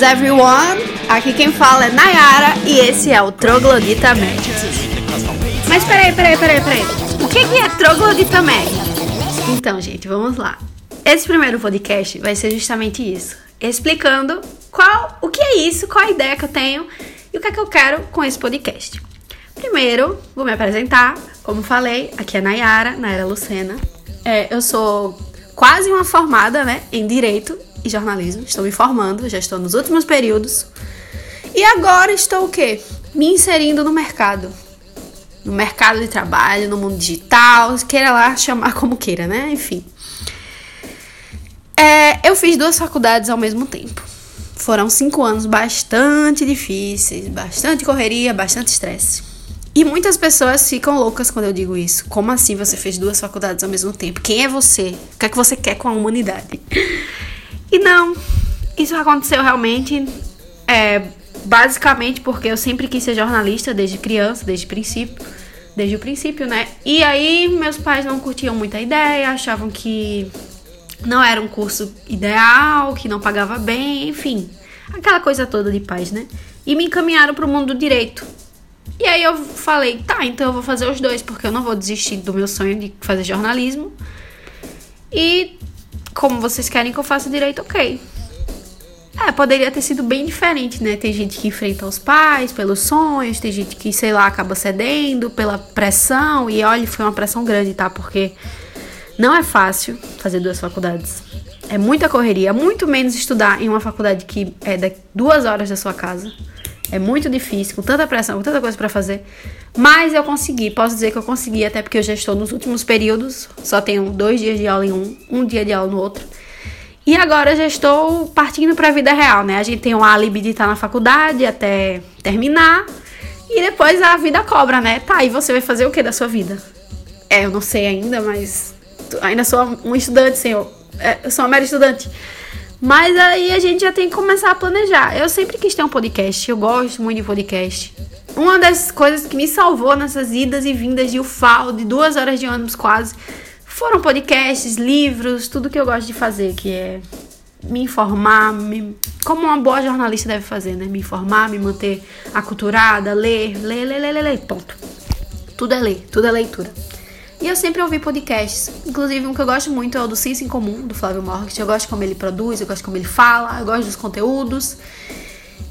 Greetings everyone! Aqui quem fala é Nayara e esse é o Troglodita Mag. Mas peraí, peraí, peraí, peraí. O que é Troglodita Mag? Então, gente, vamos lá. Esse primeiro podcast vai ser justamente isso, explicando qual, o que é isso, qual a ideia que eu tenho e o que é que eu quero com esse podcast. Primeiro, vou me apresentar. Como falei, aqui é Nayara, Nayara Lucena. É, eu sou quase uma formada né, em Direito e Jornalismo. Estou me formando, já estou nos últimos períodos. E agora estou o quê? Me inserindo no mercado. No mercado de trabalho, no mundo digital, queira lá chamar como queira, né? Enfim. É, eu fiz duas faculdades ao mesmo tempo. Foram cinco anos bastante difíceis, bastante correria, bastante estresse. E muitas pessoas ficam loucas quando eu digo isso. Como assim você fez duas faculdades ao mesmo tempo? Quem é você? O que é que você quer com a humanidade? E não, isso aconteceu realmente, é, basicamente porque eu sempre quis ser jornalista desde criança, desde princípio, desde o princípio, né? E aí meus pais não curtiam muito a ideia, achavam que não era um curso ideal, que não pagava bem, enfim, aquela coisa toda de pais, né? E me encaminharam para o mundo do direito. E aí eu falei, tá, então eu vou fazer os dois, porque eu não vou desistir do meu sonho de fazer jornalismo. E como vocês querem que eu faça direito, ok. É, poderia ter sido bem diferente, né? Tem gente que enfrenta os pais pelos sonhos, tem gente que, sei lá, acaba cedendo pela pressão. E olha, foi uma pressão grande, tá? Porque não é fácil fazer duas faculdades. É muita correria, muito menos estudar em uma faculdade que é duas horas da sua casa. É muito difícil, com tanta pressão, com tanta coisa para fazer. Mas eu consegui, posso dizer que eu consegui, até porque eu já estou nos últimos períodos. Só tenho dois dias de aula em um, um dia de aula no outro. E agora já estou partindo para a vida real, né? A gente tem o álibi de estar na faculdade até terminar. E depois a vida cobra, né? Tá, e você vai fazer o que da sua vida? É, eu não sei ainda, mas ainda sou um estudante, senhor. É, eu sou uma mera estudante. Mas aí a gente já tem que começar a planejar. Eu sempre quis ter um podcast, eu gosto muito de podcast. Uma das coisas que me salvou nessas idas e vindas de UFAO, de duas horas de ônibus quase, foram podcasts, livros, tudo que eu gosto de fazer, que é me informar, me, como uma boa jornalista deve fazer, né? Me informar, me manter aculturada, ler, ler, ler, ler, ler, ler ponto. Tudo é ler, tudo é leitura. E eu sempre ouvi podcasts. Inclusive, um que eu gosto muito é o do Ciência em Comum, do Flávio Morgan. Eu gosto como ele produz, eu gosto como ele fala, eu gosto dos conteúdos.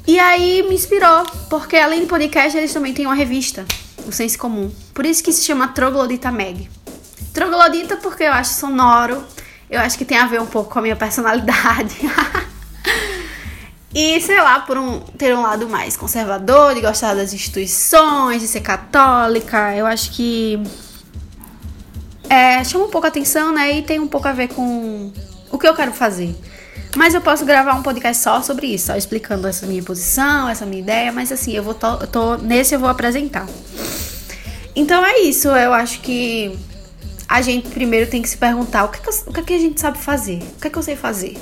E aí me inspirou, porque além do podcast, eles também têm uma revista, o Sense Comum. Por isso que se chama Troglodita Mag. Troglodita porque eu acho sonoro, eu acho que tem a ver um pouco com a minha personalidade. e sei lá, por um, ter um lado mais conservador, de gostar das instituições, de ser católica, eu acho que é, chama um pouco a atenção, né? E tem um pouco a ver com o que eu quero fazer. Mas eu posso gravar um podcast só sobre isso, só explicando essa minha posição, essa minha ideia, mas assim, eu vou tô, tô nesse eu vou apresentar. Então é isso, eu acho que a gente primeiro tem que se perguntar o que, é que, eu, o que, que a gente sabe fazer, o que que eu sei fazer,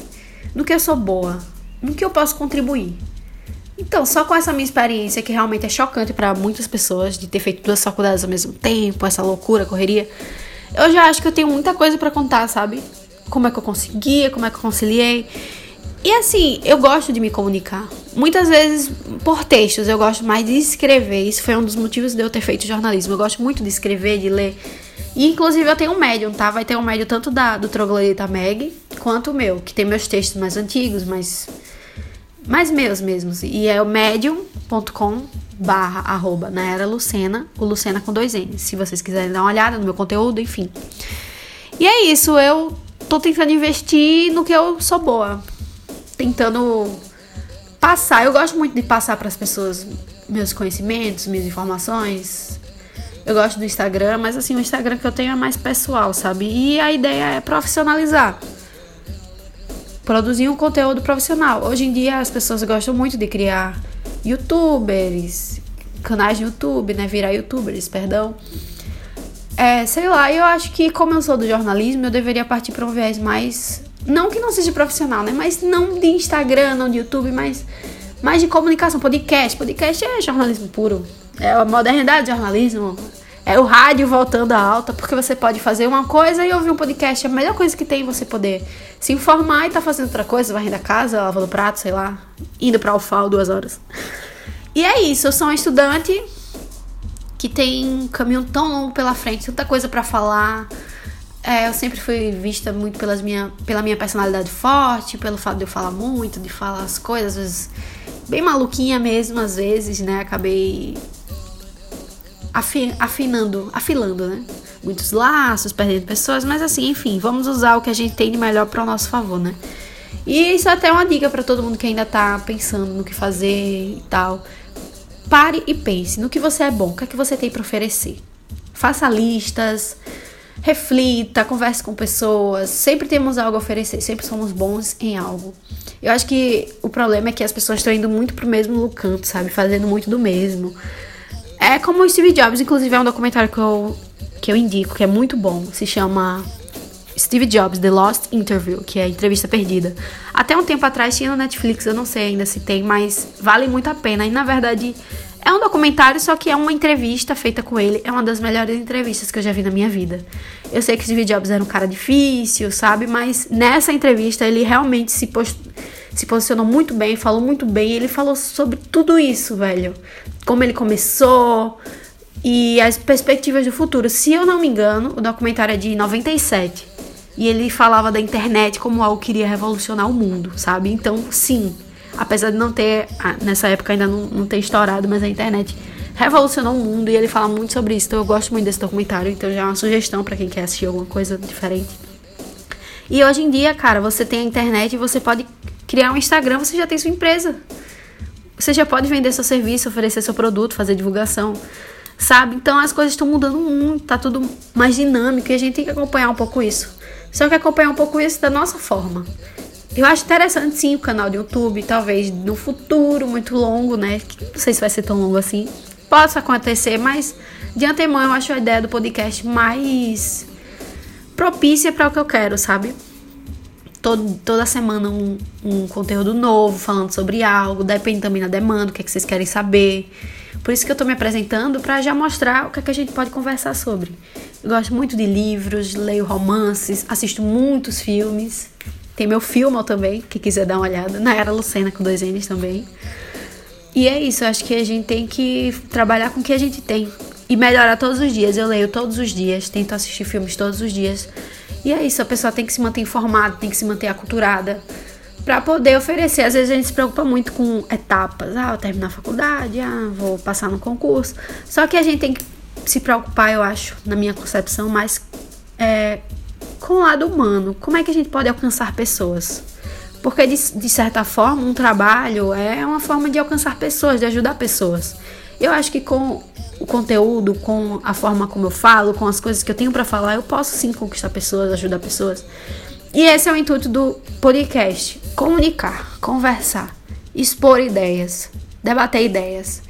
no que eu sou boa, no que eu posso contribuir. Então, só com essa minha experiência, que realmente é chocante para muitas pessoas, de ter feito duas faculdades ao mesmo tempo, essa loucura, correria, eu já acho que eu tenho muita coisa para contar, sabe? Como é que eu conseguia, como é que eu conciliei. E assim, eu gosto de me comunicar. Muitas vezes por textos, eu gosto mais de escrever. Isso foi um dos motivos de eu ter feito jornalismo. Eu gosto muito de escrever, de ler. E inclusive eu tenho um médium, tá? Vai ter um médium tanto da, do Troglodita Meg quanto o meu, que tem meus textos mais antigos, mais, mais meus mesmos. E é o medium.com barra arroba na era Lucena, o Lucena com dois N, se vocês quiserem dar uma olhada no meu conteúdo, enfim. E é isso, eu tô tentando investir no que eu sou boa, tentando passar. Eu gosto muito de passar para as pessoas meus conhecimentos, minhas informações. Eu gosto do Instagram, mas assim, o Instagram que eu tenho é mais pessoal, sabe? E a ideia é profissionalizar. Produzir um conteúdo profissional. Hoje em dia as pessoas gostam muito de criar youtubers, canais de YouTube, né? Virar youtubers, perdão. É, sei lá, eu acho que como eu sou do jornalismo, eu deveria partir para um viés mais. Não que não seja profissional, né? Mas não de Instagram, não de YouTube, mas mais de comunicação, podcast. Podcast é jornalismo puro. É a modernidade do jornalismo. É o rádio voltando à alta, porque você pode fazer uma coisa e ouvir um podcast. É a melhor coisa que tem você poder se informar e tá fazendo outra coisa, varrendo a casa, lavando prato, sei lá, indo pra UFAL duas horas. E é isso, eu sou uma estudante que tem um caminho tão longo pela frente, tanta coisa para falar. É, eu sempre fui vista muito pelas minha, pela minha personalidade forte, pelo fato de eu falar muito, de falar as coisas, às vezes, bem maluquinha mesmo, às vezes, né? Acabei afi, afinando, afilando, né? Muitos laços, perdendo pessoas, mas assim, enfim, vamos usar o que a gente tem de melhor para o nosso favor, né? E isso é até uma dica para todo mundo que ainda tá pensando no que fazer e tal. Pare e pense no que você é bom, o que é que você tem para oferecer. Faça listas, reflita, converse com pessoas. Sempre temos algo a oferecer, sempre somos bons em algo. Eu acho que o problema é que as pessoas estão indo muito pro mesmo canto, sabe? Fazendo muito do mesmo. É como o Steve Jobs, inclusive é um documentário que eu, que eu indico, que é muito bom. Se chama Steve Jobs, The Lost Interview, que é a entrevista perdida. Até um tempo atrás tinha no Netflix, eu não sei ainda se tem, mas vale muito a pena. E na verdade é um documentário, só que é uma entrevista feita com ele. É uma das melhores entrevistas que eu já vi na minha vida. Eu sei que Steve Jobs era um cara difícil, sabe? Mas nessa entrevista ele realmente se, post... se posicionou muito bem, falou muito bem. Ele falou sobre tudo isso, velho. Como ele começou e as perspectivas do futuro. Se eu não me engano, o documentário é de 97. E ele falava da internet como algo que iria revolucionar o mundo, sabe? Então, sim, apesar de não ter, nessa época ainda não, não ter estourado, mas a internet revolucionou o mundo e ele fala muito sobre isso. Então eu gosto muito desse documentário, então já é uma sugestão para quem quer assistir alguma coisa diferente. E hoje em dia, cara, você tem a internet e você pode criar um Instagram, você já tem sua empresa. Você já pode vender seu serviço, oferecer seu produto, fazer divulgação sabe? Então as coisas estão mudando muito, tá tudo mais dinâmico e a gente tem que acompanhar um pouco isso. Só que acompanhar um pouco isso da nossa forma. Eu acho interessante sim o canal do YouTube, talvez no futuro muito longo, né? Não sei se vai ser tão longo assim. Possa acontecer, mas de antemão eu acho a ideia do podcast mais propícia para o que eu quero, sabe? Todo, toda semana um, um conteúdo novo, falando sobre algo, depende também da demanda, o que, é que vocês querem saber. Por isso que eu tô me apresentando para já mostrar o que, é que a gente pode conversar sobre. Eu gosto muito de livros, leio romances, assisto muitos filmes. Tem meu filme também, que quiser dar uma olhada. Na Era Lucena, com dois N's também. E é isso, eu acho que a gente tem que trabalhar com o que a gente tem. E melhorar todos os dias. Eu leio todos os dias, tento assistir filmes todos os dias. E é isso, a pessoa tem que se manter informada, tem que se manter aculturada para poder oferecer. Às vezes a gente se preocupa muito com etapas. Ah, vou terminar a faculdade, ah, vou passar no concurso. Só que a gente tem que se preocupar, eu acho, na minha concepção, mais é, com o lado humano. Como é que a gente pode alcançar pessoas? Porque, de, de certa forma, um trabalho é uma forma de alcançar pessoas, de ajudar pessoas. Eu acho que com o conteúdo, com a forma como eu falo, com as coisas que eu tenho para falar, eu posso sim conquistar pessoas, ajudar pessoas. E esse é o intuito do podcast: comunicar, conversar, expor ideias, debater ideias.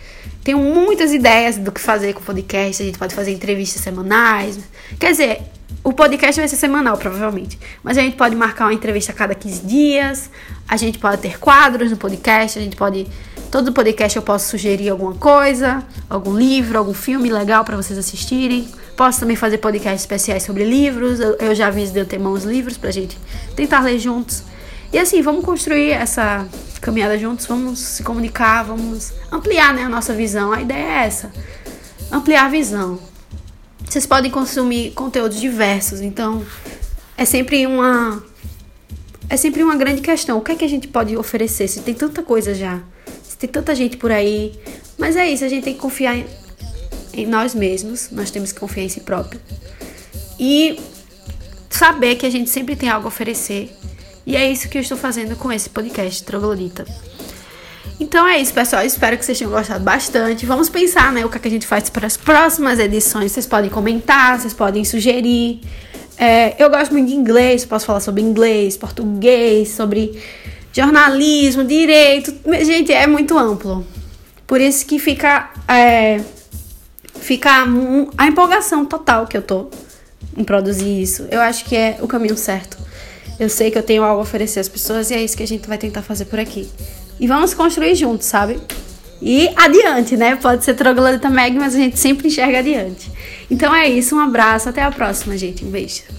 Tenho muitas ideias do que fazer com o podcast. A gente pode fazer entrevistas semanais. Quer dizer, o podcast vai ser semanal, provavelmente. Mas a gente pode marcar uma entrevista a cada 15 dias. A gente pode ter quadros no podcast. A gente pode. Todo podcast eu posso sugerir alguma coisa, algum livro, algum filme legal para vocês assistirem. Posso também fazer podcasts especiais sobre livros. Eu, eu já aviso de antemão os livros pra gente tentar ler juntos. E assim, vamos construir essa caminhada juntos, vamos se comunicar, vamos ampliar né, a nossa visão. A ideia é essa: ampliar a visão. Vocês podem consumir conteúdos diversos, então é sempre uma é sempre uma grande questão. O que é que a gente pode oferecer? Se tem tanta coisa já, tem tanta gente por aí, mas é isso, a gente tem que confiar em, em nós mesmos, nós temos que confiar em si próprio. E saber que a gente sempre tem algo a oferecer. E é isso que eu estou fazendo com esse podcast, Troglodita. Então é isso, pessoal. Espero que vocês tenham gostado bastante. Vamos pensar, né, o que, é que a gente faz para as próximas edições. Vocês podem comentar, vocês podem sugerir. É, eu gosto muito de inglês, posso falar sobre inglês, português, sobre jornalismo, direito. Gente, é muito amplo. Por isso que fica é, fica a empolgação total que eu tô em produzir isso. Eu acho que é o caminho certo. Eu sei que eu tenho algo a oferecer às pessoas e é isso que a gente vai tentar fazer por aqui. E vamos construir juntos, sabe? e adiante, né? Pode ser troglodita meg, mas a gente sempre enxerga adiante. Então é isso, um abraço, até a próxima, gente. Um beijo.